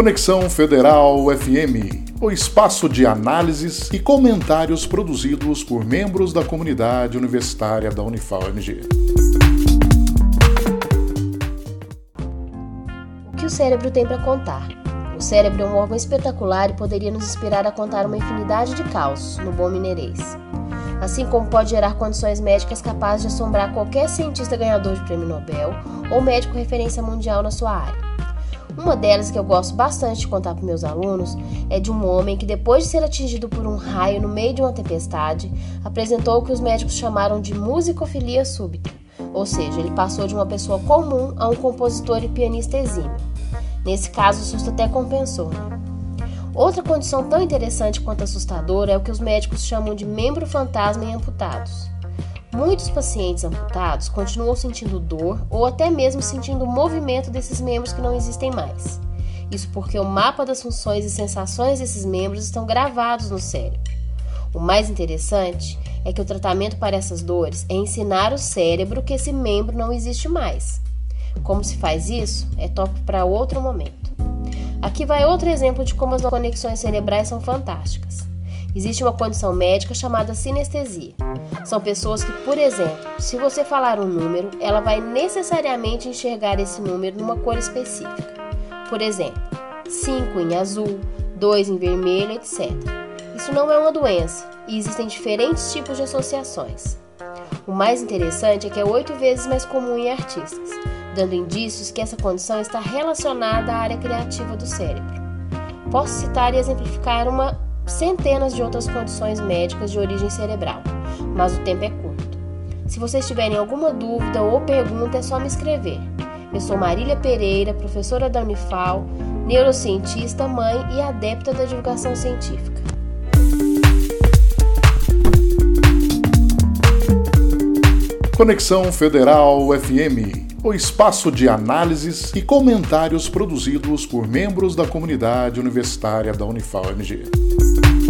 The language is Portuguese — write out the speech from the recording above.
Conexão Federal FM, o espaço de análises e comentários produzidos por membros da comunidade universitária da Unifal-MG. O que o cérebro tem para contar? O cérebro é um órgão espetacular e poderia nos inspirar a contar uma infinidade de causos, no bom mineirês. Assim como pode gerar condições médicas capazes de assombrar qualquer cientista ganhador de prêmio Nobel ou médico referência mundial na sua área. Uma delas que eu gosto bastante de contar para meus alunos é de um homem que, depois de ser atingido por um raio no meio de uma tempestade, apresentou o que os médicos chamaram de musicofilia súbita, ou seja, ele passou de uma pessoa comum a um compositor e pianista exímio. Nesse caso, o susto até compensou. Né? Outra condição tão interessante quanto assustadora é o que os médicos chamam de membro fantasma em amputados. Muitos pacientes amputados continuam sentindo dor ou até mesmo sentindo o movimento desses membros que não existem mais. Isso porque o mapa das funções e sensações desses membros estão gravados no cérebro. O mais interessante é que o tratamento para essas dores é ensinar o cérebro que esse membro não existe mais. Como se faz isso é tópico para outro momento. Aqui vai outro exemplo de como as conexões cerebrais são fantásticas. Existe uma condição médica chamada sinestesia. São pessoas que, por exemplo, se você falar um número, ela vai necessariamente enxergar esse número numa cor específica. Por exemplo, 5 em azul, 2 em vermelho, etc. Isso não é uma doença e existem diferentes tipos de associações. O mais interessante é que é oito vezes mais comum em artistas, dando indícios que essa condição está relacionada à área criativa do cérebro. Posso citar e exemplificar uma centenas de outras condições médicas de origem cerebral, mas o tempo é curto. Se vocês tiverem alguma dúvida ou pergunta, é só me escrever. Eu sou Marília Pereira, professora da Unifal, neurocientista, mãe e adepta da divulgação científica. Conexão Federal FM, o espaço de análises e comentários produzidos por membros da comunidade universitária da Unifal MG. thank you